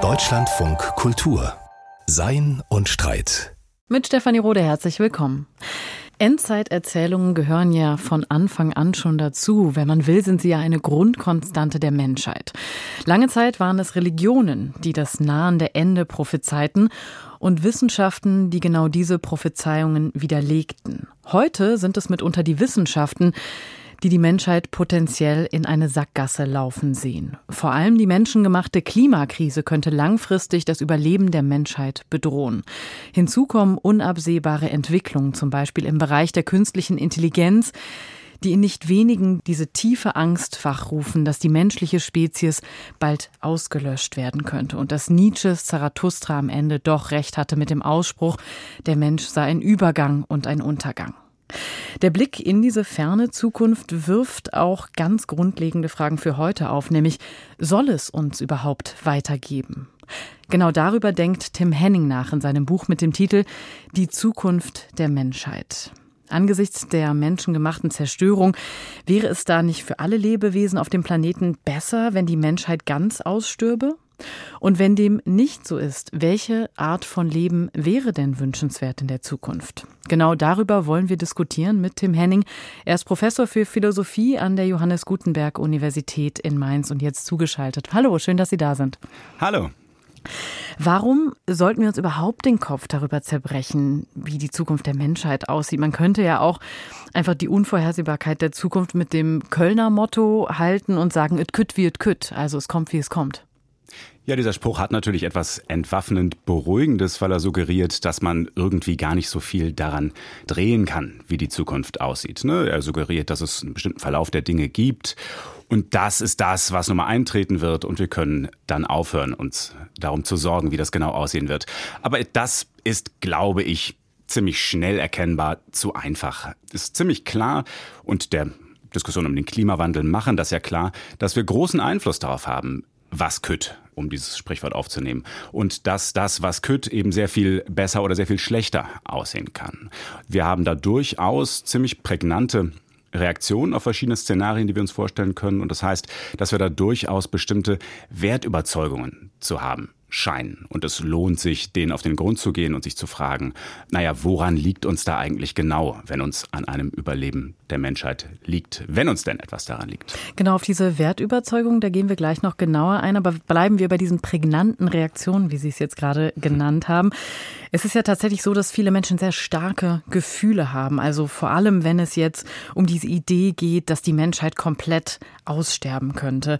Deutschlandfunk Kultur Sein und Streit. Mit Stefanie Rode herzlich willkommen. Endzeiterzählungen gehören ja von Anfang an schon dazu. Wenn man will, sind sie ja eine Grundkonstante der Menschheit. Lange Zeit waren es Religionen, die das nahende Ende prophezeiten und Wissenschaften, die genau diese Prophezeiungen widerlegten. Heute sind es mitunter die Wissenschaften, die die Menschheit potenziell in eine Sackgasse laufen sehen. Vor allem die menschengemachte Klimakrise könnte langfristig das Überleben der Menschheit bedrohen. Hinzu kommen unabsehbare Entwicklungen, zum Beispiel im Bereich der künstlichen Intelligenz, die in nicht wenigen diese tiefe Angst wachrufen, dass die menschliche Spezies bald ausgelöscht werden könnte und dass Nietzsches Zarathustra am Ende doch recht hatte mit dem Ausspruch, der Mensch sei ein Übergang und ein Untergang. Der Blick in diese ferne Zukunft wirft auch ganz grundlegende Fragen für heute auf, nämlich soll es uns überhaupt weitergeben? Genau darüber denkt Tim Henning nach in seinem Buch mit dem Titel Die Zukunft der Menschheit. Angesichts der menschengemachten Zerstörung wäre es da nicht für alle Lebewesen auf dem Planeten besser, wenn die Menschheit ganz ausstürbe? Und wenn dem nicht so ist, welche Art von Leben wäre denn wünschenswert in der Zukunft? Genau darüber wollen wir diskutieren mit Tim Henning. Er ist Professor für Philosophie an der Johannes Gutenberg Universität in Mainz und jetzt zugeschaltet. Hallo, schön, dass Sie da sind. Hallo. Warum sollten wir uns überhaupt den Kopf darüber zerbrechen, wie die Zukunft der Menschheit aussieht? Man könnte ja auch einfach die Unvorhersehbarkeit der Zukunft mit dem Kölner Motto halten und sagen, it kütt wie it kütt, also es kommt wie es kommt. Ja, dieser Spruch hat natürlich etwas entwaffnend Beruhigendes, weil er suggeriert, dass man irgendwie gar nicht so viel daran drehen kann, wie die Zukunft aussieht. Ne? Er suggeriert, dass es einen bestimmten Verlauf der Dinge gibt. Und das ist das, was nun mal eintreten wird. Und wir können dann aufhören, uns darum zu sorgen, wie das genau aussehen wird. Aber das ist, glaube ich, ziemlich schnell erkennbar zu einfach. Ist ziemlich klar und der Diskussion um den Klimawandel machen das ja klar, dass wir großen Einfluss darauf haben, was kütt, um dieses Sprichwort aufzunehmen. Und dass das, was kütt, eben sehr viel besser oder sehr viel schlechter aussehen kann. Wir haben da durchaus ziemlich prägnante Reaktionen auf verschiedene Szenarien, die wir uns vorstellen können. Und das heißt, dass wir da durchaus bestimmte Wertüberzeugungen zu haben scheinen. Und es lohnt sich, denen auf den Grund zu gehen und sich zu fragen, naja, woran liegt uns da eigentlich genau, wenn uns an einem Überleben der Menschheit liegt, wenn uns denn etwas daran liegt? Genau, auf diese Wertüberzeugung, da gehen wir gleich noch genauer ein, aber bleiben wir bei diesen prägnanten Reaktionen, wie Sie es jetzt gerade genannt haben. Es ist ja tatsächlich so, dass viele Menschen sehr starke Gefühle haben. Also vor allem, wenn es jetzt um diese Idee geht, dass die Menschheit komplett aussterben könnte.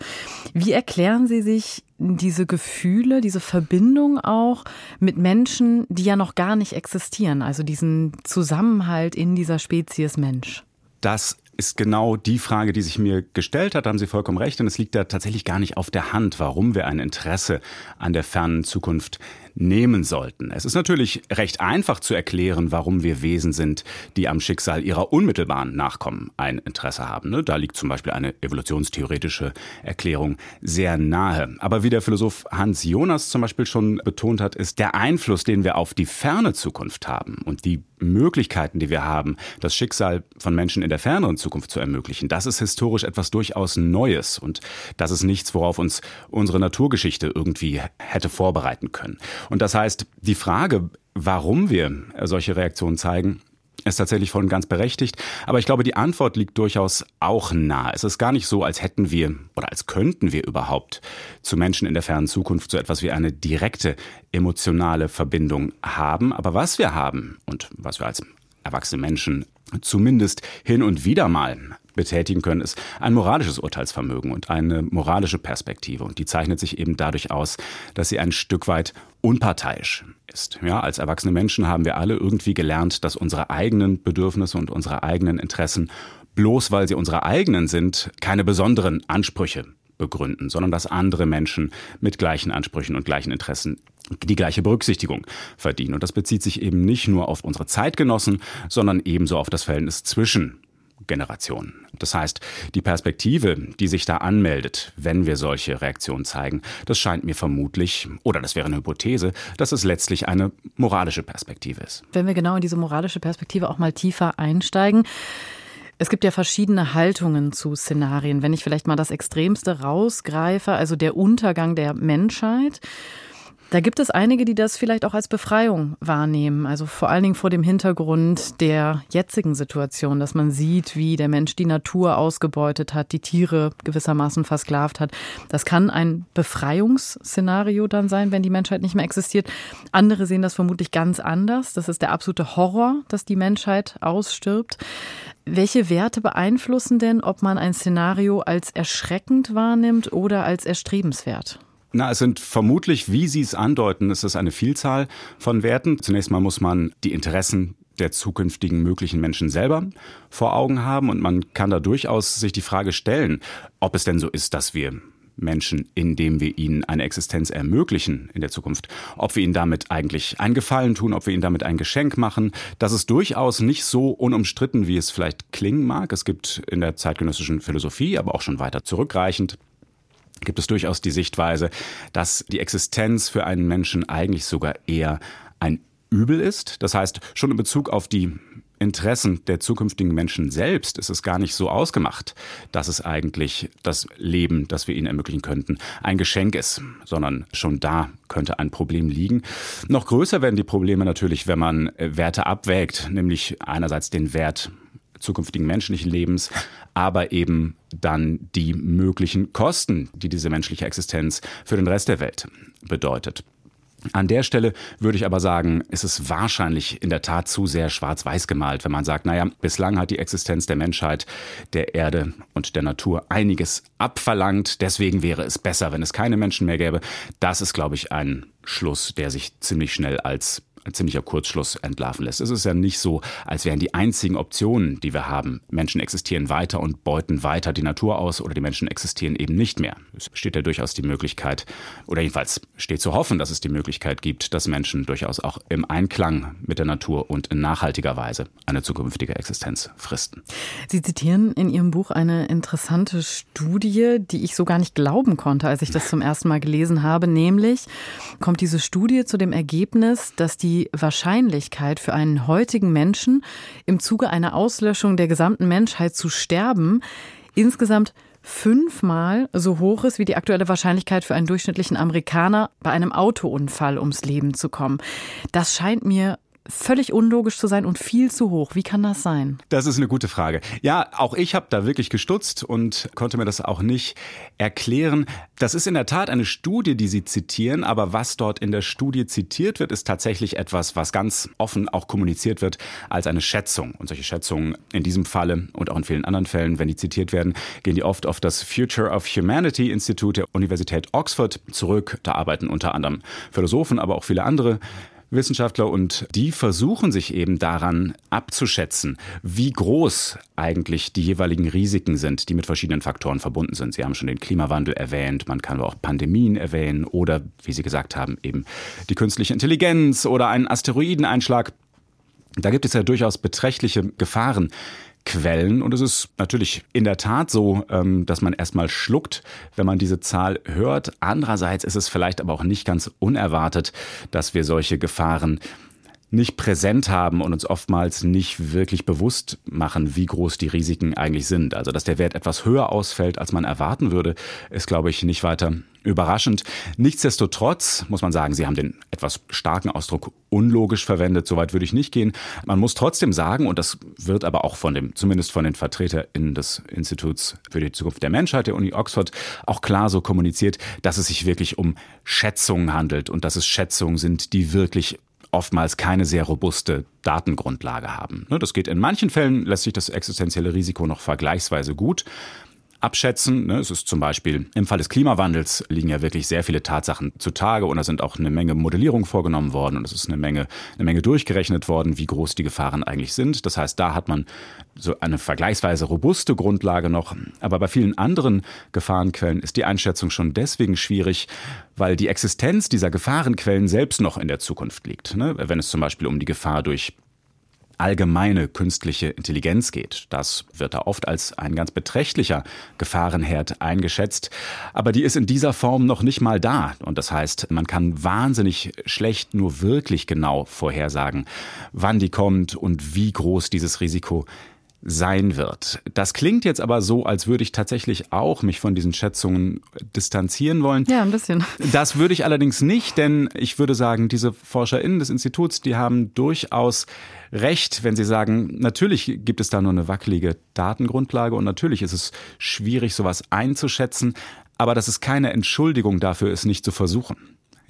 Wie erklären Sie sich diese Gefühle, diese Verbindung auch mit Menschen, die ja noch gar nicht existieren, also diesen Zusammenhalt in dieser Spezies Mensch? Das ist genau die Frage, die sich mir gestellt hat. Da haben Sie vollkommen recht. Und es liegt da tatsächlich gar nicht auf der Hand, warum wir ein Interesse an der fernen Zukunft nehmen sollten. Es ist natürlich recht einfach zu erklären, warum wir Wesen sind, die am Schicksal ihrer unmittelbaren Nachkommen ein Interesse haben. Ne? Da liegt zum Beispiel eine evolutionstheoretische Erklärung sehr nahe. Aber wie der Philosoph Hans Jonas zum Beispiel schon betont hat, ist der Einfluss, den wir auf die ferne Zukunft haben und die Möglichkeiten, die wir haben, das Schicksal von Menschen in der ferneren Zukunft zu ermöglichen, das ist historisch etwas durchaus Neues und das ist nichts, worauf uns unsere Naturgeschichte irgendwie hätte vorbereiten können. Und das heißt, die Frage, warum wir solche Reaktionen zeigen, ist tatsächlich voll und ganz berechtigt. Aber ich glaube, die Antwort liegt durchaus auch nah. Es ist gar nicht so, als hätten wir oder als könnten wir überhaupt zu Menschen in der fernen Zukunft so etwas wie eine direkte emotionale Verbindung haben. Aber was wir haben und was wir als erwachsene Menschen zumindest hin und wieder mal betätigen können, ist ein moralisches Urteilsvermögen und eine moralische Perspektive. Und die zeichnet sich eben dadurch aus, dass sie ein Stück weit unparteiisch ist. Ja, als erwachsene Menschen haben wir alle irgendwie gelernt, dass unsere eigenen Bedürfnisse und unsere eigenen Interessen, bloß weil sie unsere eigenen sind, keine besonderen Ansprüche begründen, sondern dass andere Menschen mit gleichen Ansprüchen und gleichen Interessen die gleiche Berücksichtigung verdienen. Und das bezieht sich eben nicht nur auf unsere Zeitgenossen, sondern ebenso auf das Verhältnis zwischen Generationen. Das heißt, die Perspektive, die sich da anmeldet, wenn wir solche Reaktionen zeigen, das scheint mir vermutlich, oder das wäre eine Hypothese, dass es letztlich eine moralische Perspektive ist. Wenn wir genau in diese moralische Perspektive auch mal tiefer einsteigen, Es gibt ja verschiedene Haltungen zu Szenarien. Wenn ich vielleicht mal das Extremste rausgreife, also der Untergang der Menschheit, da gibt es einige, die das vielleicht auch als Befreiung wahrnehmen. Also vor allen Dingen vor dem Hintergrund der jetzigen Situation, dass man sieht, wie der Mensch die Natur ausgebeutet hat, die Tiere gewissermaßen versklavt hat. Das kann ein Befreiungsszenario dann sein, wenn die Menschheit nicht mehr existiert. Andere sehen das vermutlich ganz anders. Das ist der absolute Horror, dass die Menschheit ausstirbt. Welche Werte beeinflussen denn, ob man ein Szenario als erschreckend wahrnimmt oder als erstrebenswert? Na, es sind vermutlich, wie Sie es andeuten, es ist eine Vielzahl von Werten. Zunächst mal muss man die Interessen der zukünftigen möglichen Menschen selber vor Augen haben und man kann da durchaus sich die Frage stellen, ob es denn so ist, dass wir Menschen, indem wir ihnen eine Existenz ermöglichen in der Zukunft, ob wir ihnen damit eigentlich einen Gefallen tun, ob wir ihnen damit ein Geschenk machen. Das ist durchaus nicht so unumstritten, wie es vielleicht klingen mag. Es gibt in der zeitgenössischen Philosophie, aber auch schon weiter zurückreichend gibt es durchaus die Sichtweise, dass die Existenz für einen Menschen eigentlich sogar eher ein Übel ist. Das heißt, schon in Bezug auf die Interessen der zukünftigen Menschen selbst ist es gar nicht so ausgemacht, dass es eigentlich das Leben, das wir ihnen ermöglichen könnten, ein Geschenk ist, sondern schon da könnte ein Problem liegen. Noch größer werden die Probleme natürlich, wenn man Werte abwägt, nämlich einerseits den Wert zukünftigen menschlichen Lebens, aber eben dann die möglichen Kosten, die diese menschliche Existenz für den Rest der Welt bedeutet. An der Stelle würde ich aber sagen, ist es wahrscheinlich in der Tat zu sehr schwarz-weiß gemalt, wenn man sagt, naja, bislang hat die Existenz der Menschheit, der Erde und der Natur einiges abverlangt. Deswegen wäre es besser, wenn es keine Menschen mehr gäbe. Das ist, glaube ich, ein Schluss, der sich ziemlich schnell als ein ziemlicher Kurzschluss entlarven lässt. Es ist ja nicht so, als wären die einzigen Optionen, die wir haben. Menschen existieren weiter und beuten weiter die Natur aus oder die Menschen existieren eben nicht mehr. Es besteht ja durchaus die Möglichkeit, oder jedenfalls steht zu hoffen, dass es die Möglichkeit gibt, dass Menschen durchaus auch im Einklang mit der Natur und in nachhaltiger Weise eine zukünftige Existenz fristen. Sie zitieren in Ihrem Buch eine interessante Studie, die ich so gar nicht glauben konnte, als ich das zum ersten Mal gelesen habe. Nämlich kommt diese Studie zu dem Ergebnis, dass die die Wahrscheinlichkeit für einen heutigen Menschen im Zuge einer Auslöschung der gesamten Menschheit zu sterben insgesamt fünfmal so hoch ist wie die aktuelle Wahrscheinlichkeit für einen durchschnittlichen Amerikaner bei einem Autounfall ums Leben zu kommen. Das scheint mir völlig unlogisch zu sein und viel zu hoch. Wie kann das sein? Das ist eine gute Frage. Ja, auch ich habe da wirklich gestutzt und konnte mir das auch nicht erklären. Das ist in der Tat eine Studie, die Sie zitieren, aber was dort in der Studie zitiert wird, ist tatsächlich etwas, was ganz offen auch kommuniziert wird als eine Schätzung. Und solche Schätzungen in diesem Falle und auch in vielen anderen Fällen, wenn die zitiert werden, gehen die oft auf das Future of Humanity Institut der Universität Oxford zurück. Da arbeiten unter anderem Philosophen, aber auch viele andere Wissenschaftler und die versuchen sich eben daran abzuschätzen, wie groß eigentlich die jeweiligen Risiken sind, die mit verschiedenen Faktoren verbunden sind. Sie haben schon den Klimawandel erwähnt, man kann aber auch Pandemien erwähnen oder, wie Sie gesagt haben, eben die künstliche Intelligenz oder einen Asteroideneinschlag. Da gibt es ja durchaus beträchtliche Gefahren, Quellen. Und es ist natürlich in der Tat so, ähm, dass man erstmal schluckt, wenn man diese Zahl hört. Andererseits ist es vielleicht aber auch nicht ganz unerwartet, dass wir solche Gefahren nicht präsent haben und uns oftmals nicht wirklich bewusst machen, wie groß die Risiken eigentlich sind. Also, dass der Wert etwas höher ausfällt, als man erwarten würde, ist, glaube ich, nicht weiter überraschend. Nichtsdestotrotz muss man sagen, Sie haben den etwas starken Ausdruck unlogisch verwendet. Soweit würde ich nicht gehen. Man muss trotzdem sagen, und das wird aber auch von dem, zumindest von den VertreterInnen des Instituts für die Zukunft der Menschheit der Uni Oxford auch klar so kommuniziert, dass es sich wirklich um Schätzungen handelt und dass es Schätzungen sind, die wirklich oftmals keine sehr robuste Datengrundlage haben. Ne, das geht in manchen Fällen, lässt sich das existenzielle Risiko noch vergleichsweise gut abschätzen. Ne? Es ist zum Beispiel im Fall des Klimawandels liegen ja wirklich sehr viele Tatsachen zutage und da sind auch eine Menge Modellierungen vorgenommen worden und es ist eine Menge, eine Menge durchgerechnet worden, wie groß die Gefahren eigentlich sind. Das heißt, da hat man so eine vergleichsweise robuste Grundlage noch. Aber bei vielen anderen Gefahrenquellen ist die Einschätzung schon deswegen schwierig, weil die Existenz dieser Gefahrenquellen selbst noch in der Zukunft liegt. Ne? Wenn es zum Beispiel um die Gefahr durch allgemeine künstliche Intelligenz geht. Das wird da oft als ein ganz beträchtlicher Gefahrenherd eingeschätzt. Aber die ist in dieser Form noch nicht mal da. Und das heißt, man kann wahnsinnig schlecht nur wirklich genau vorhersagen, wann die kommt und wie groß dieses Risiko sein wird. Das klingt jetzt aber so, als würde ich tatsächlich auch mich von diesen Schätzungen distanzieren wollen. Ja, ein bisschen. Das würde ich allerdings nicht, denn ich würde sagen, diese ForscherInnen des Instituts, die haben durchaus recht, wenn sie sagen, natürlich gibt es da nur eine wackelige Datengrundlage und natürlich ist es schwierig, sowas einzuschätzen, aber das ist keine Entschuldigung dafür, es nicht zu versuchen.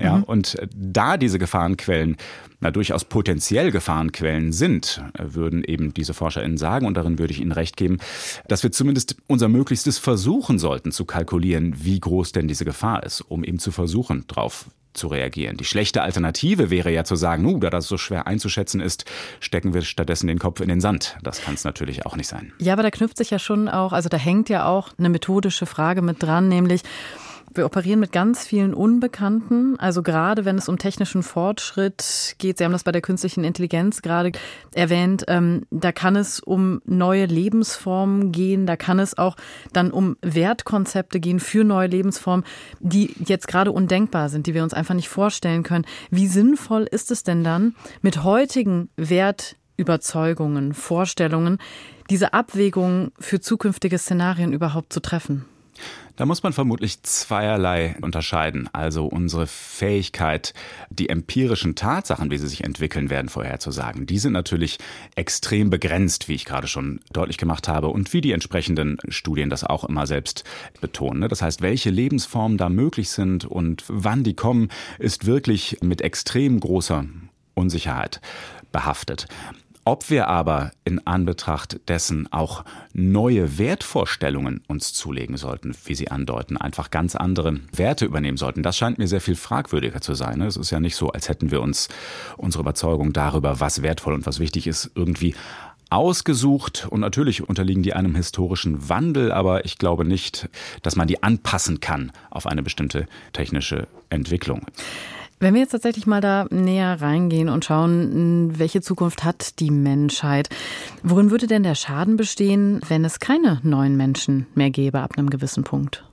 Ja, mhm. und da diese Gefahrenquellen na, durchaus potenziell Gefahrenquellen sind, würden eben diese ForscherInnen sagen, und darin würde ich Ihnen recht geben, dass wir zumindest unser Möglichstes versuchen sollten zu kalkulieren, wie groß denn diese Gefahr ist, um eben zu versuchen, drauf zu reagieren. Die schlechte Alternative wäre ja zu sagen, nu, da das so schwer einzuschätzen ist, stecken wir stattdessen den Kopf in den Sand. Das kann es natürlich auch nicht sein. Ja, aber da knüpft sich ja schon auch, also da hängt ja auch eine methodische Frage mit dran, nämlich wir operieren mit ganz vielen Unbekannten. Also gerade wenn es um technischen Fortschritt geht, Sie haben das bei der künstlichen Intelligenz gerade erwähnt, ähm, da kann es um neue Lebensformen gehen, da kann es auch dann um Wertkonzepte gehen für neue Lebensformen, die jetzt gerade undenkbar sind, die wir uns einfach nicht vorstellen können. Wie sinnvoll ist es denn dann, mit heutigen Wertüberzeugungen, Vorstellungen, diese Abwägungen für zukünftige Szenarien überhaupt zu treffen? Da muss man vermutlich zweierlei unterscheiden. Also unsere Fähigkeit, die empirischen Tatsachen, wie sie sich entwickeln werden, vorherzusagen, die sind natürlich extrem begrenzt, wie ich gerade schon deutlich gemacht habe und wie die entsprechenden Studien das auch immer selbst betonen. Ne? Das heißt, welche Lebensformen da möglich sind und wann die kommen, ist wirklich mit extrem großer Unsicherheit behaftet. Ob wir aber in Anbetracht dessen auch neue Wertvorstellungen uns zulegen sollten, wie Sie andeuten, einfach ganz andere Werte übernehmen sollten, das scheint mir sehr viel fragwürdiger zu sein. Es ist ja nicht so, als hätten wir uns unsere Überzeugung darüber, was wertvoll und was wichtig ist, irgendwie ausgesucht und natürlich unterliegen die einem historischen Wandel, aber ich glaube nicht, dass man die anpassen kann auf eine bestimmte technische Entwicklung. Wenn wir jetzt tatsächlich mal da näher reingehen und schauen, welche Zukunft hat die Menschheit, worin würde denn der Schaden bestehen, wenn es keine neuen Menschen mehr gäbe ab einem gewissen Punkt?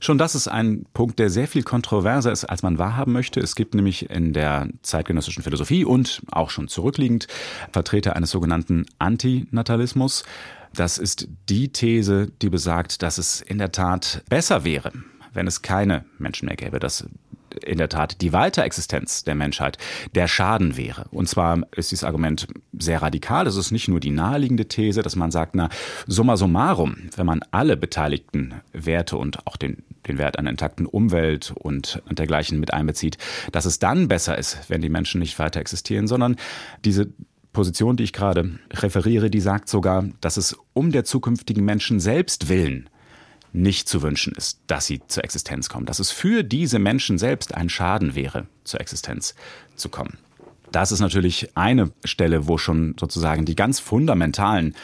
Schon das ist ein Punkt, der sehr viel kontroverser ist, als man wahrhaben möchte. Es gibt nämlich in der zeitgenössischen Philosophie und auch schon zurückliegend Vertreter eines sogenannten Antinatalismus. Das ist die These, die besagt, dass es in der Tat besser wäre, wenn es keine Menschen mehr gäbe, dass in der Tat die Weiterexistenz der Menschheit der Schaden wäre. Und zwar ist dieses Argument sehr radikal. Es ist nicht nur die naheliegende These, dass man sagt, na, summa summarum, wenn man alle beteiligten Werte und auch den den Wert einer intakten Umwelt und, und dergleichen mit einbezieht, dass es dann besser ist, wenn die Menschen nicht weiter existieren, sondern diese Position, die ich gerade referiere, die sagt sogar, dass es um der zukünftigen Menschen selbst willen nicht zu wünschen ist, dass sie zur Existenz kommen, dass es für diese Menschen selbst ein Schaden wäre, zur Existenz zu kommen. Das ist natürlich eine Stelle, wo schon sozusagen die ganz fundamentalen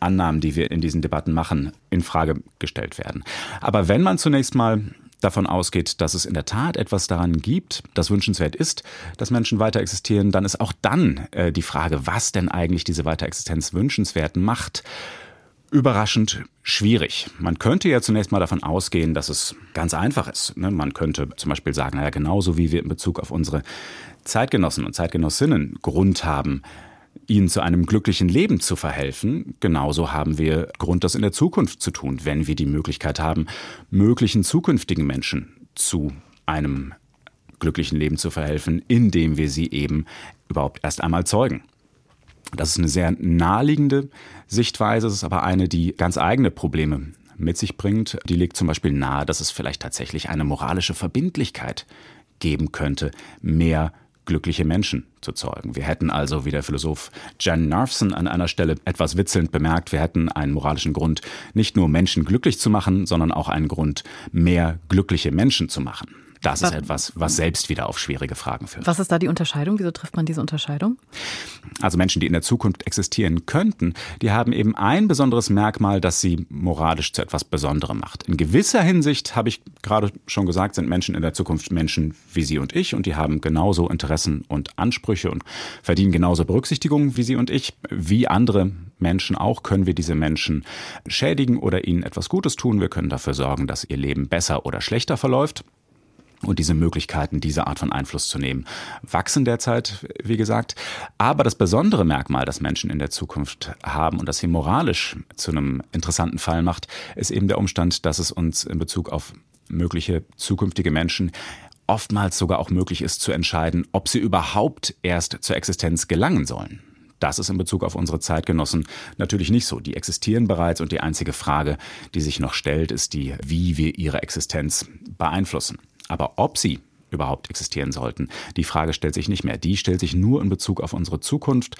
Annahmen, die wir in diesen Debatten machen, in Frage gestellt werden. Aber wenn man zunächst mal davon ausgeht, dass es in der Tat etwas daran gibt, das wünschenswert ist, dass Menschen weiter existieren, dann ist auch dann äh, die Frage, was denn eigentlich diese Weiterexistenz wünschenswert macht überraschend schwierig. Man könnte ja zunächst mal davon ausgehen, dass es ganz einfach ist. Ne? Man könnte zum Beispiel sagen, naja, genauso wie wir in Bezug auf unsere Zeitgenossen und Zeitgenossinnen Grund haben, ihnen zu einem glücklichen Leben zu verhelfen, genauso haben wir Grund, das in der Zukunft zu tun, wenn wir die Möglichkeit haben, möglichen zukünftigen Menschen zu einem glücklichen Leben zu verhelfen, indem wir sie eben überhaupt erst einmal zeugen. Das ist eine sehr naheliegende Sichtweise, es ist aber eine, die ganz eigene Probleme mit sich bringt. Die legt zum Beispiel nahe, dass es vielleicht tatsächlich eine moralische Verbindlichkeit geben könnte, mehr glückliche Menschen zu zeugen. Wir hätten also, wie der Philosoph Jan Narfson an einer Stelle etwas witzelnd bemerkt, wir hätten einen moralischen Grund, nicht nur Menschen glücklich zu machen, sondern auch einen Grund, mehr glückliche Menschen zu machen. Das ist etwas, was selbst wieder auf schwierige Fragen führt. Was ist da die Unterscheidung? Wieso trifft man diese Unterscheidung? Also Menschen, die in der Zukunft existieren könnten, die haben eben ein besonderes Merkmal, das sie moralisch zu etwas Besonderem macht. In gewisser Hinsicht, habe ich gerade schon gesagt, sind Menschen in der Zukunft Menschen wie Sie und ich und die haben genauso Interessen und Ansprüche und verdienen genauso Berücksichtigung wie Sie und ich. Wie andere Menschen auch können wir diese Menschen schädigen oder ihnen etwas Gutes tun. Wir können dafür sorgen, dass ihr Leben besser oder schlechter verläuft. Und diese Möglichkeiten, diese Art von Einfluss zu nehmen, wachsen derzeit, wie gesagt. Aber das besondere Merkmal, das Menschen in der Zukunft haben und das sie moralisch zu einem interessanten Fall macht, ist eben der Umstand, dass es uns in Bezug auf mögliche zukünftige Menschen oftmals sogar auch möglich ist zu entscheiden, ob sie überhaupt erst zur Existenz gelangen sollen. Das ist in Bezug auf unsere Zeitgenossen natürlich nicht so. Die existieren bereits und die einzige Frage, die sich noch stellt, ist die, wie wir ihre Existenz beeinflussen. Aber ob sie überhaupt existieren sollten. Die Frage stellt sich nicht mehr. Die stellt sich nur in Bezug auf unsere Zukunft.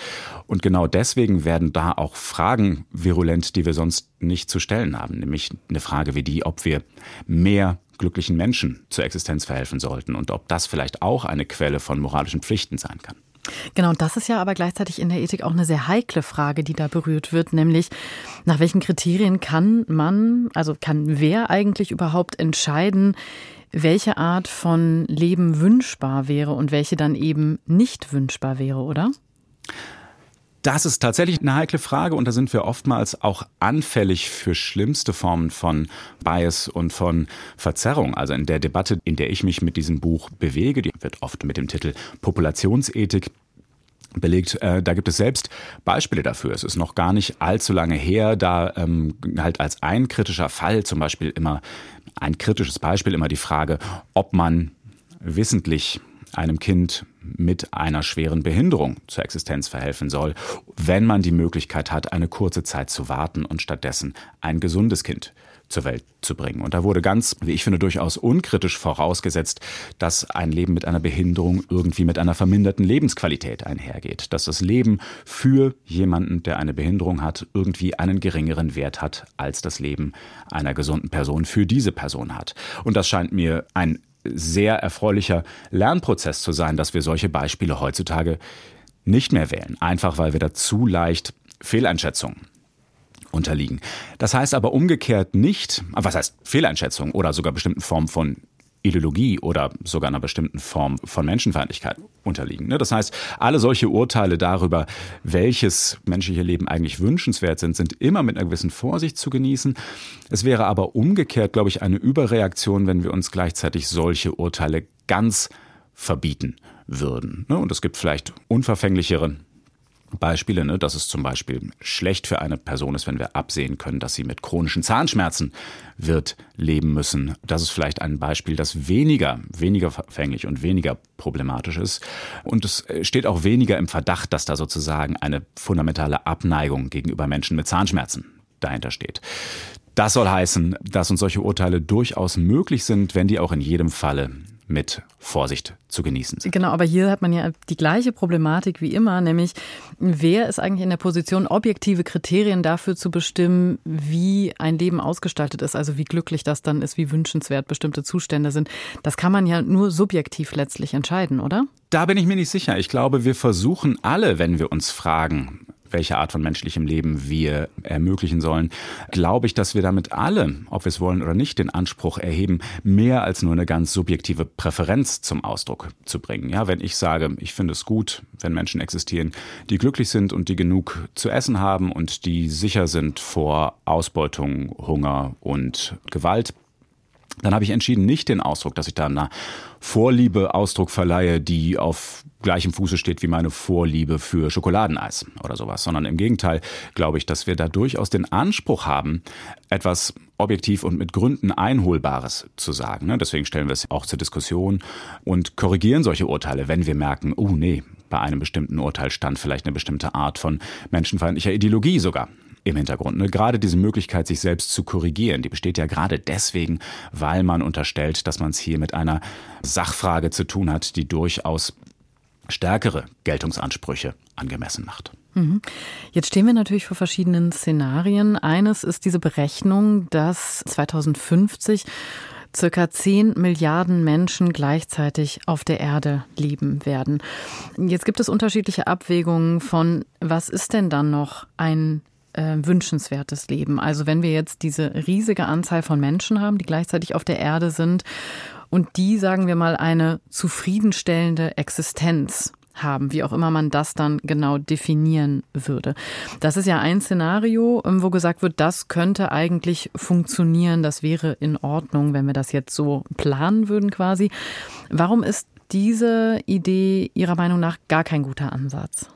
Und genau deswegen werden da auch Fragen virulent, die wir sonst nicht zu stellen haben. Nämlich eine Frage wie die, ob wir mehr glücklichen Menschen zur Existenz verhelfen sollten und ob das vielleicht auch eine Quelle von moralischen Pflichten sein kann. Genau, das ist ja aber gleichzeitig in der Ethik auch eine sehr heikle Frage, die da berührt wird, nämlich nach welchen Kriterien kann man, also kann wer eigentlich überhaupt entscheiden, welche Art von Leben wünschbar wäre und welche dann eben nicht wünschbar wäre, oder? Das ist tatsächlich eine heikle Frage und da sind wir oftmals auch anfällig für schlimmste Formen von Bias und von Verzerrung. Also in der Debatte, in der ich mich mit diesem Buch bewege, die wird oft mit dem Titel Populationsethik belegt. Äh, da gibt es selbst Beispiele dafür. Es ist noch gar nicht allzu lange her, da ähm, halt als ein kritischer Fall zum Beispiel immer ein kritisches Beispiel immer die Frage, ob man wissentlich einem Kind mit einer schweren Behinderung zur Existenz verhelfen soll, wenn man die Möglichkeit hat, eine kurze Zeit zu warten und stattdessen ein gesundes Kind zur Welt zu bringen. Und da wurde ganz, wie ich finde, durchaus unkritisch vorausgesetzt, dass ein Leben mit einer Behinderung irgendwie mit einer verminderten Lebensqualität einhergeht. Dass das Leben für jemanden, der eine Behinderung hat, irgendwie einen geringeren Wert hat, als das Leben einer gesunden Person für diese Person hat. Und das scheint mir ein sehr erfreulicher Lernprozess zu sein, dass wir solche Beispiele heutzutage nicht mehr wählen, einfach weil wir da zu leicht Fehleinschätzungen unterliegen. Das heißt aber umgekehrt nicht, was heißt Fehleinschätzung oder sogar bestimmten Formen von Ideologie oder sogar einer bestimmten Form von Menschenfeindlichkeit unterliegen. Ne? Das heißt, alle solche Urteile darüber, welches menschliche Leben eigentlich wünschenswert sind, sind immer mit einer gewissen Vorsicht zu genießen. Es wäre aber umgekehrt, glaube ich, eine Überreaktion, wenn wir uns gleichzeitig solche Urteile ganz verbieten würden. Ne? Und es gibt vielleicht unverfänglichere Beispiele, ne, dass es zum Beispiel schlecht für eine Person ist, wenn wir absehen können, dass sie mit chronischen Zahnschmerzen wird leben müssen. Das ist vielleicht ein Beispiel, das weniger, weniger verfänglich und weniger problematisch ist. Und es steht auch weniger im Verdacht, dass da sozusagen eine fundamentale Abneigung gegenüber Menschen mit Zahnschmerzen dahinter steht. Das soll heißen, dass uns solche Urteile durchaus möglich sind, wenn die auch in jedem Falle mit Vorsicht zu genießen sind. Genau, aber hier hat man ja die gleiche Problematik wie immer, nämlich wer ist eigentlich in der Position, objektive Kriterien dafür zu bestimmen, wie ein Leben ausgestaltet ist, also wie glücklich das dann ist, wie wünschenswert bestimmte Zustände sind. Das kann man ja nur subjektiv letztlich entscheiden, oder? Da bin ich mir nicht sicher. Ich glaube, wir versuchen alle, wenn wir uns fragen, welche Art von menschlichem Leben wir ermöglichen sollen, glaube ich, dass wir damit alle, ob wir es wollen oder nicht, den Anspruch erheben, mehr als nur eine ganz subjektive Präferenz zum Ausdruck zu bringen. Ja, wenn ich sage, ich finde es gut, wenn Menschen existieren, die glücklich sind und die genug zu essen haben und die sicher sind vor Ausbeutung, Hunger und Gewalt, dann habe ich entschieden, nicht den Ausdruck, dass ich da einer Vorliebe Ausdruck verleihe, die auf gleichem Fuße steht wie meine Vorliebe für Schokoladeneis oder sowas, sondern im Gegenteil glaube ich, dass wir da durchaus den Anspruch haben, etwas objektiv und mit Gründen Einholbares zu sagen. Ne? Deswegen stellen wir es auch zur Diskussion und korrigieren solche Urteile, wenn wir merken, oh nee, bei einem bestimmten Urteil stand vielleicht eine bestimmte Art von menschenfeindlicher Ideologie sogar im Hintergrund. Ne? Gerade diese Möglichkeit, sich selbst zu korrigieren, die besteht ja gerade deswegen, weil man unterstellt, dass man es hier mit einer Sachfrage zu tun hat, die durchaus stärkere Geltungsansprüche angemessen macht. Mhm. Jetzt stehen wir natürlich vor verschiedenen Szenarien. Eines ist diese Berechnung, dass 2050 circa 10 Milliarden Menschen gleichzeitig auf der Erde leben werden. Jetzt gibt es unterschiedliche Abwägungen von, was ist denn dann noch ein äh, wünschenswertes Leben. Also wenn wir jetzt diese riesige Anzahl von Menschen haben, die gleichzeitig auf der Erde sind und die, sagen wir mal, eine zufriedenstellende Existenz haben, wie auch immer man das dann genau definieren würde. Das ist ja ein Szenario, ähm, wo gesagt wird, das könnte eigentlich funktionieren, das wäre in Ordnung, wenn wir das jetzt so planen würden quasi. Warum ist diese Idee Ihrer Meinung nach gar kein guter Ansatz?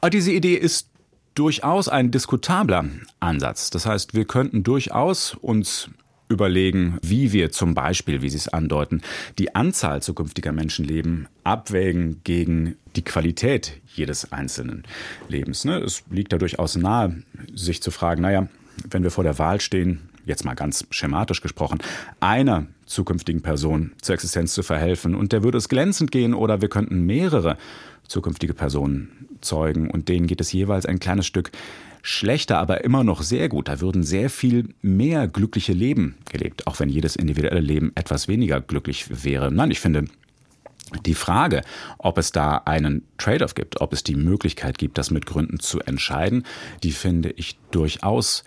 Ah, diese Idee ist durchaus ein diskutabler Ansatz. Das heißt, wir könnten durchaus uns überlegen, wie wir zum Beispiel, wie Sie es andeuten, die Anzahl zukünftiger Menschenleben abwägen gegen die Qualität jedes einzelnen Lebens. Ne? Es liegt da durchaus nahe, sich zu fragen, naja, wenn wir vor der Wahl stehen, jetzt mal ganz schematisch gesprochen, einer zukünftigen Person zur Existenz zu verhelfen und der würde es glänzend gehen oder wir könnten mehrere zukünftige Personen zeugen und denen geht es jeweils ein kleines Stück schlechter, aber immer noch sehr gut. Da würden sehr viel mehr glückliche Leben gelebt, auch wenn jedes individuelle Leben etwas weniger glücklich wäre. Nein, ich finde, die Frage, ob es da einen Trade-off gibt, ob es die Möglichkeit gibt, das mit Gründen zu entscheiden, die finde ich durchaus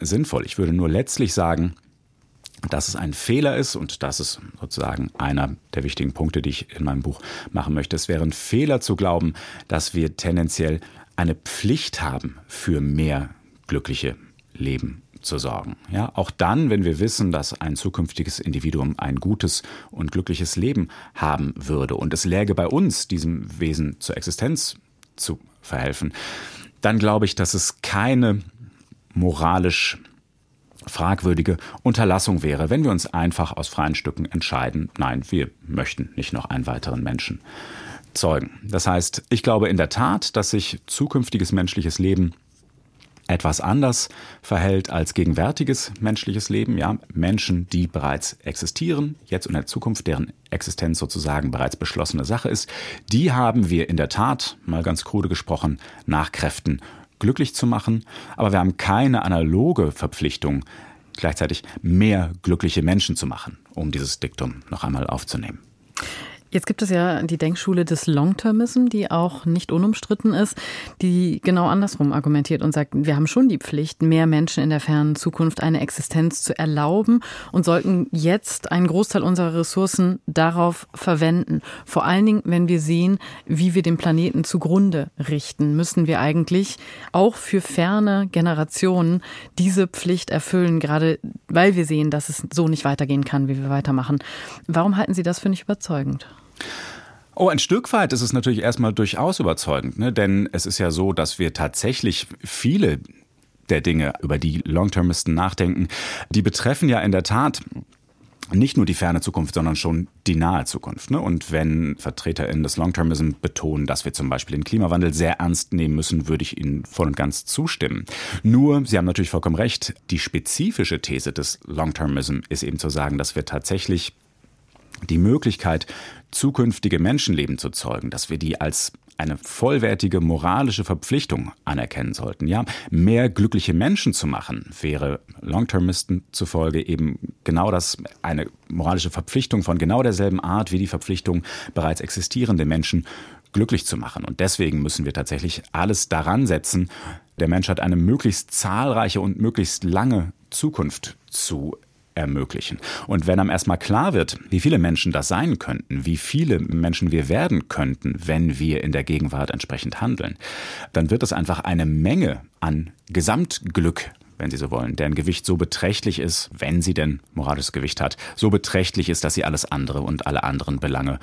sinnvoll. Ich würde nur letztlich sagen, dass es ein Fehler ist und das ist sozusagen einer der wichtigen Punkte, die ich in meinem Buch machen möchte. Es wäre ein Fehler zu glauben, dass wir tendenziell eine Pflicht haben, für mehr glückliche Leben zu sorgen. Ja, auch dann, wenn wir wissen, dass ein zukünftiges Individuum ein gutes und glückliches Leben haben würde und es läge bei uns, diesem Wesen zur Existenz zu verhelfen, dann glaube ich, dass es keine moralisch fragwürdige Unterlassung wäre, wenn wir uns einfach aus freien Stücken entscheiden, nein, wir möchten nicht noch einen weiteren Menschen zeugen. Das heißt, ich glaube in der Tat, dass sich zukünftiges menschliches Leben etwas anders verhält als gegenwärtiges menschliches Leben. Ja, Menschen, die bereits existieren, jetzt und in der Zukunft, deren Existenz sozusagen bereits beschlossene Sache ist, die haben wir in der Tat, mal ganz krude gesprochen, nach Kräften glücklich zu machen. Aber wir haben keine analoge Verpflichtung, gleichzeitig mehr glückliche Menschen zu machen, um dieses Diktum noch einmal aufzunehmen. Jetzt gibt es ja die Denkschule des Long-Termism, die auch nicht unumstritten ist, die genau andersrum argumentiert und sagt, wir haben schon die Pflicht, mehr Menschen in der fernen Zukunft eine Existenz zu erlauben und sollten jetzt einen Großteil unserer Ressourcen darauf verwenden. Vor allen Dingen, wenn wir sehen, wie wir den Planeten zugrunde richten, müssen wir eigentlich auch für ferne Generationen diese Pflicht erfüllen, gerade weil wir sehen, dass es so nicht weitergehen kann, wie wir weitermachen. Warum halten Sie das für nicht überzeugend? Oh, ein Stück weit ist es natürlich erstmal durchaus überzeugend, ne? denn es ist ja so, dass wir tatsächlich viele der Dinge, über die Long-Termisten nachdenken, die betreffen ja in der Tat nicht nur die ferne Zukunft, sondern schon die nahe Zukunft. Ne? Und wenn VertreterInnen des Long-Termism betonen, dass wir zum Beispiel den Klimawandel sehr ernst nehmen müssen, würde ich Ihnen voll und ganz zustimmen. Nur, Sie haben natürlich vollkommen recht, die spezifische These des Long-Termism ist eben zu sagen, dass wir tatsächlich die Möglichkeit, zukünftige Menschenleben zu zeugen, dass wir die als eine vollwertige moralische Verpflichtung anerkennen sollten. Ja, mehr glückliche Menschen zu machen, wäre Longtermisten zufolge eben genau das, eine moralische Verpflichtung von genau derselben Art wie die Verpflichtung bereits existierende Menschen glücklich zu machen. Und deswegen müssen wir tatsächlich alles daran setzen, der Menschheit eine möglichst zahlreiche und möglichst lange Zukunft zu ermöglichen. Und wenn einem erstmal klar wird, wie viele Menschen das sein könnten, wie viele Menschen wir werden könnten, wenn wir in der Gegenwart entsprechend handeln, dann wird es einfach eine Menge an Gesamtglück wenn Sie so wollen, deren Gewicht so beträchtlich ist, wenn sie denn moralisches Gewicht hat, so beträchtlich ist, dass sie alles andere und alle anderen Belange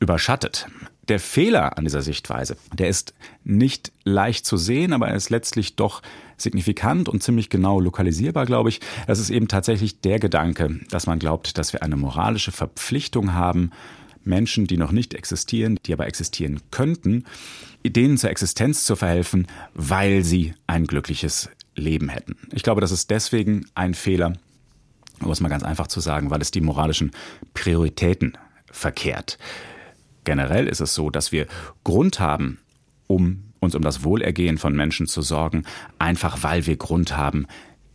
überschattet. Der Fehler an dieser Sichtweise, der ist nicht leicht zu sehen, aber er ist letztlich doch signifikant und ziemlich genau lokalisierbar, glaube ich. Das ist eben tatsächlich der Gedanke, dass man glaubt, dass wir eine moralische Verpflichtung haben, Menschen, die noch nicht existieren, die aber existieren könnten, denen zur Existenz zu verhelfen, weil sie ein glückliches Leben hätten. Ich glaube, das ist deswegen ein Fehler, um es mal ganz einfach zu sagen, weil es die moralischen Prioritäten verkehrt. Generell ist es so, dass wir Grund haben, um uns um das Wohlergehen von Menschen zu sorgen, einfach weil wir Grund haben,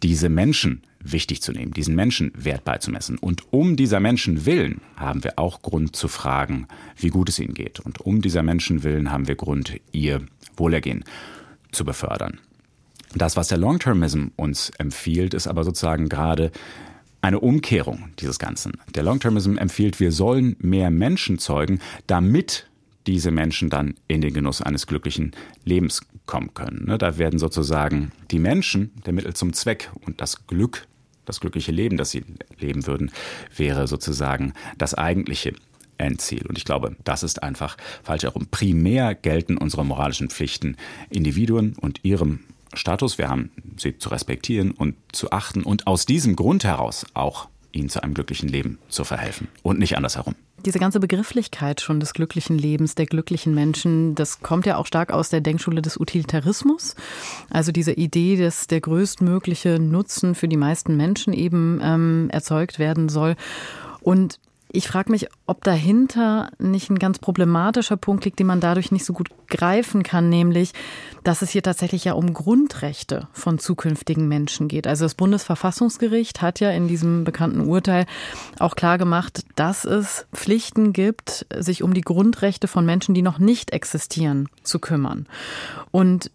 diese Menschen wichtig zu nehmen, diesen Menschen Wert beizumessen. Und um dieser Menschen willen haben wir auch Grund zu fragen, wie gut es ihnen geht. Und um dieser Menschen willen haben wir Grund, ihr Wohlergehen zu befördern. Das, was der Long-Termism uns empfiehlt, ist aber sozusagen gerade eine Umkehrung dieses Ganzen. Der Long-Termism empfiehlt, wir sollen mehr Menschen zeugen, damit diese Menschen dann in den Genuss eines glücklichen Lebens kommen können. Ne, da werden sozusagen die Menschen der Mittel zum Zweck und das Glück, das glückliche Leben, das sie leben würden, wäre sozusagen das eigentliche Endziel. Und ich glaube, das ist einfach falsch herum. Primär gelten unsere moralischen Pflichten Individuen und ihrem Status. Wir haben sie zu respektieren und zu achten und aus diesem Grund heraus auch ihnen zu einem glücklichen Leben zu verhelfen und nicht andersherum. Diese ganze Begrifflichkeit schon des glücklichen Lebens, der glücklichen Menschen, das kommt ja auch stark aus der Denkschule des Utilitarismus. Also diese Idee, dass der größtmögliche Nutzen für die meisten Menschen eben ähm, erzeugt werden soll. Und ich frage mich, ob dahinter nicht ein ganz problematischer Punkt liegt, den man dadurch nicht so gut greifen kann, nämlich, dass es hier tatsächlich ja um Grundrechte von zukünftigen Menschen geht. Also das Bundesverfassungsgericht hat ja in diesem bekannten Urteil auch klar gemacht, dass es Pflichten gibt, sich um die Grundrechte von Menschen, die noch nicht existieren, zu kümmern. Und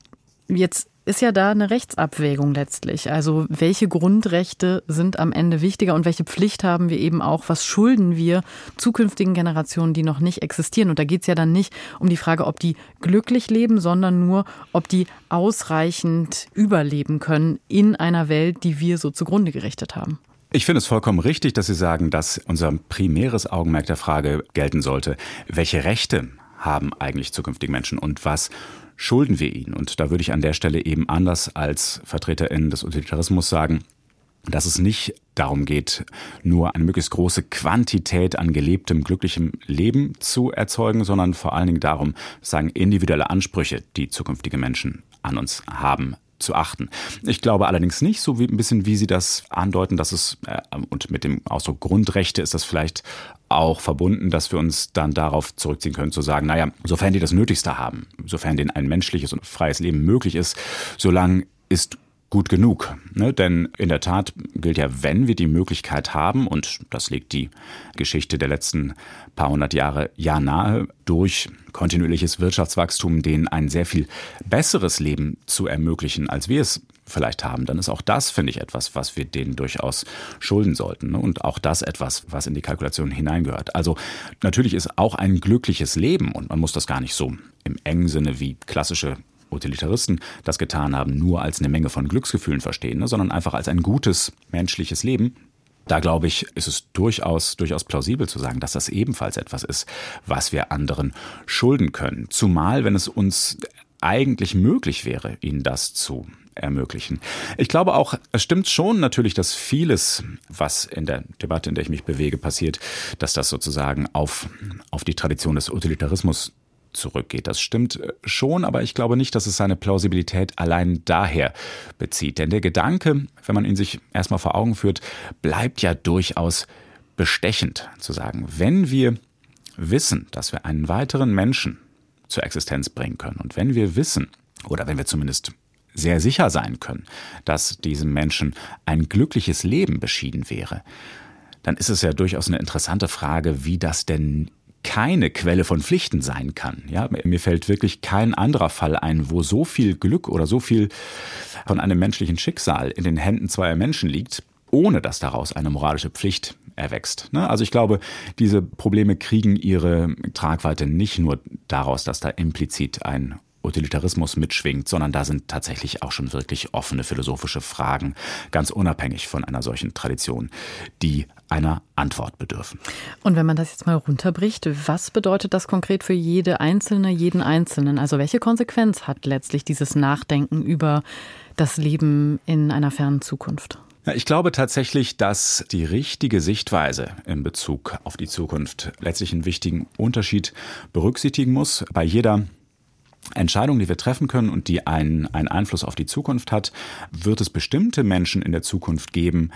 jetzt ist ja da eine Rechtsabwägung letztlich. Also welche Grundrechte sind am Ende wichtiger und welche Pflicht haben wir eben auch, was schulden wir zukünftigen Generationen, die noch nicht existieren. Und da geht es ja dann nicht um die Frage, ob die glücklich leben, sondern nur, ob die ausreichend überleben können in einer Welt, die wir so zugrunde gerichtet haben. Ich finde es vollkommen richtig, dass Sie sagen, dass unser primäres Augenmerk der Frage gelten sollte, welche Rechte haben eigentlich zukünftige Menschen und was schulden wir ihnen. Und da würde ich an der Stelle eben anders als VertreterInnen des Utilitarismus sagen, dass es nicht darum geht, nur eine möglichst große Quantität an gelebtem, glücklichem Leben zu erzeugen, sondern vor allen Dingen darum, sagen, individuelle Ansprüche, die zukünftige Menschen an uns haben, zu achten. Ich glaube allerdings nicht, so wie ein bisschen wie Sie das andeuten, dass es, äh, und mit dem Ausdruck Grundrechte ist das vielleicht auch verbunden, dass wir uns dann darauf zurückziehen können, zu sagen, naja, sofern die das Nötigste haben, sofern denen ein menschliches und freies Leben möglich ist, solange ist gut genug. Ne? Denn in der Tat gilt ja, wenn wir die Möglichkeit haben, und das legt die Geschichte der letzten paar hundert Jahre ja nahe, durch kontinuierliches Wirtschaftswachstum denen ein sehr viel besseres Leben zu ermöglichen, als wir es vielleicht haben, dann ist auch das, finde ich, etwas, was wir denen durchaus schulden sollten. Ne? Und auch das etwas, was in die Kalkulation hineingehört. Also natürlich ist auch ein glückliches Leben, und man muss das gar nicht so im engen Sinne wie klassische Utilitaristen das getan haben, nur als eine Menge von Glücksgefühlen verstehen, ne, sondern einfach als ein gutes menschliches Leben. Da glaube ich, ist es durchaus, durchaus plausibel zu sagen, dass das ebenfalls etwas ist, was wir anderen schulden können. Zumal, wenn es uns eigentlich möglich wäre, ihnen das zu ermöglichen. Ich glaube auch, es stimmt schon natürlich, dass vieles, was in der Debatte, in der ich mich bewege, passiert, dass das sozusagen auf, auf die Tradition des Utilitarismus zurückgeht. Das stimmt äh, schon, aber ich glaube nicht, dass es seine Plausibilität allein daher bezieht. Denn der Gedanke, wenn man ihn sich erstmal vor Augen führt, bleibt ja durchaus bestechend zu sagen, wenn wir wissen, dass wir einen weiteren Menschen zur Existenz bringen können und wenn wir wissen, oder wenn wir zumindest sehr sicher sein können, dass diesem Menschen ein glückliches Leben beschieden wäre, dann ist es ja durchaus eine interessante Frage, wie das denn keine Quelle von Pflichten sein kann. Ja, mir fällt wirklich kein anderer Fall ein, wo so viel Glück oder so viel von einem menschlichen Schicksal in den Händen zweier Menschen liegt, ohne dass daraus eine moralische Pflicht erwächst. Ne? Also ich glaube, diese Probleme kriegen ihre Tragweite nicht nur daraus, dass da implizit ein Utilitarismus mitschwingt, sondern da sind tatsächlich auch schon wirklich offene philosophische Fragen, ganz unabhängig von einer solchen Tradition, die einer Antwort bedürfen. Und wenn man das jetzt mal runterbricht, was bedeutet das konkret für jede Einzelne, jeden Einzelnen? Also welche Konsequenz hat letztlich dieses Nachdenken über das Leben in einer fernen Zukunft? Ich glaube tatsächlich, dass die richtige Sichtweise in Bezug auf die Zukunft letztlich einen wichtigen Unterschied berücksichtigen muss. Bei jeder Entscheidung, die wir treffen können und die einen, einen Einfluss auf die Zukunft hat, wird es bestimmte Menschen in der Zukunft geben,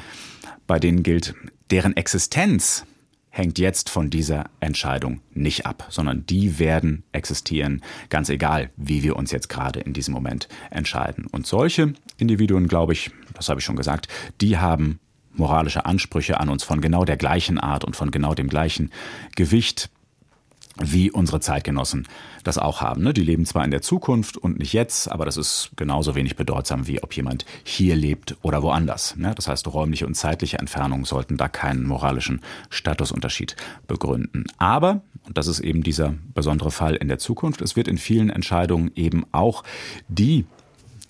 bei denen gilt, deren Existenz hängt jetzt von dieser Entscheidung nicht ab, sondern die werden existieren, ganz egal, wie wir uns jetzt gerade in diesem Moment entscheiden. Und solche Individuen, glaube ich, das habe ich schon gesagt, die haben moralische Ansprüche an uns von genau der gleichen Art und von genau dem gleichen Gewicht wie unsere Zeitgenossen das auch haben. Ne? Die leben zwar in der Zukunft und nicht jetzt, aber das ist genauso wenig bedeutsam, wie ob jemand hier lebt oder woanders. Ne? Das heißt, räumliche und zeitliche Entfernungen sollten da keinen moralischen Statusunterschied begründen. Aber, und das ist eben dieser besondere Fall in der Zukunft, es wird in vielen Entscheidungen eben auch die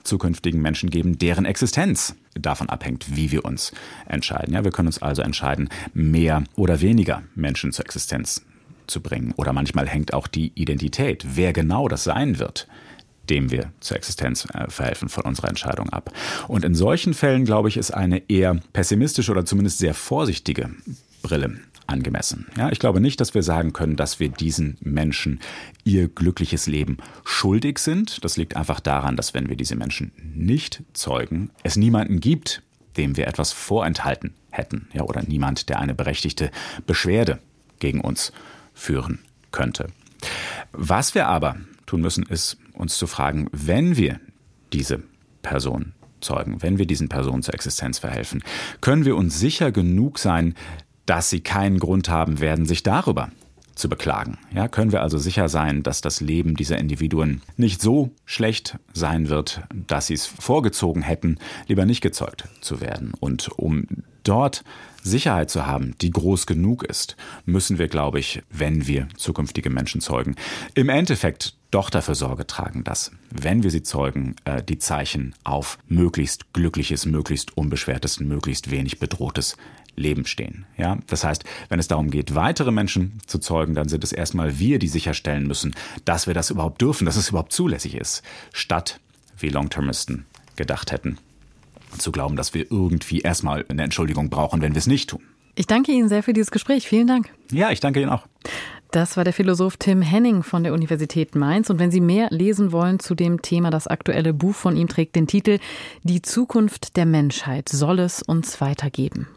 zukünftigen Menschen geben, deren Existenz davon abhängt, wie wir uns entscheiden. Ja, wir können uns also entscheiden, mehr oder weniger Menschen zur Existenz zu bringen. Oder manchmal hängt auch die Identität, wer genau das sein wird, dem wir zur Existenz äh, verhelfen, von unserer Entscheidung ab. Und in solchen Fällen, glaube ich, ist eine eher pessimistische oder zumindest sehr vorsichtige Brille angemessen. Ja, ich glaube nicht, dass wir sagen können, dass wir diesen Menschen ihr glückliches Leben schuldig sind. Das liegt einfach daran, dass wenn wir diese Menschen nicht zeugen, es niemanden gibt, dem wir etwas vorenthalten hätten, ja, oder niemand, der eine berechtigte Beschwerde gegen uns führen könnte. Was wir aber tun müssen, ist uns zu fragen, wenn wir diese Person zeugen, wenn wir diesen Personen zur Existenz verhelfen, können wir uns sicher genug sein, dass sie keinen Grund haben werden, sich darüber zu beklagen. Ja, können wir also sicher sein, dass das Leben dieser Individuen nicht so schlecht sein wird, dass sie es vorgezogen hätten, lieber nicht gezeugt zu werden. Und um dort Sicherheit zu haben, die groß genug ist, müssen wir, glaube ich, wenn wir zukünftige Menschen zeugen, im Endeffekt doch dafür Sorge tragen, dass, wenn wir sie zeugen, äh, die Zeichen auf möglichst glückliches, möglichst unbeschwertes, möglichst wenig bedrohtes Leben stehen. Ja, das heißt, wenn es darum geht, weitere Menschen zu zeugen, dann sind es erstmal wir, die sicherstellen müssen, dass wir das überhaupt dürfen, dass es überhaupt zulässig ist, statt wie Longtermisten gedacht hätten, zu glauben, dass wir irgendwie erstmal eine Entschuldigung brauchen, wenn wir es nicht tun. Ich danke Ihnen sehr für dieses Gespräch. Vielen Dank. Ja, ich danke Ihnen auch. Das war der Philosoph Tim Henning von der Universität Mainz. Und wenn Sie mehr lesen wollen zu dem Thema, das aktuelle Buch von ihm trägt den Titel Die Zukunft der Menschheit soll es uns weitergeben.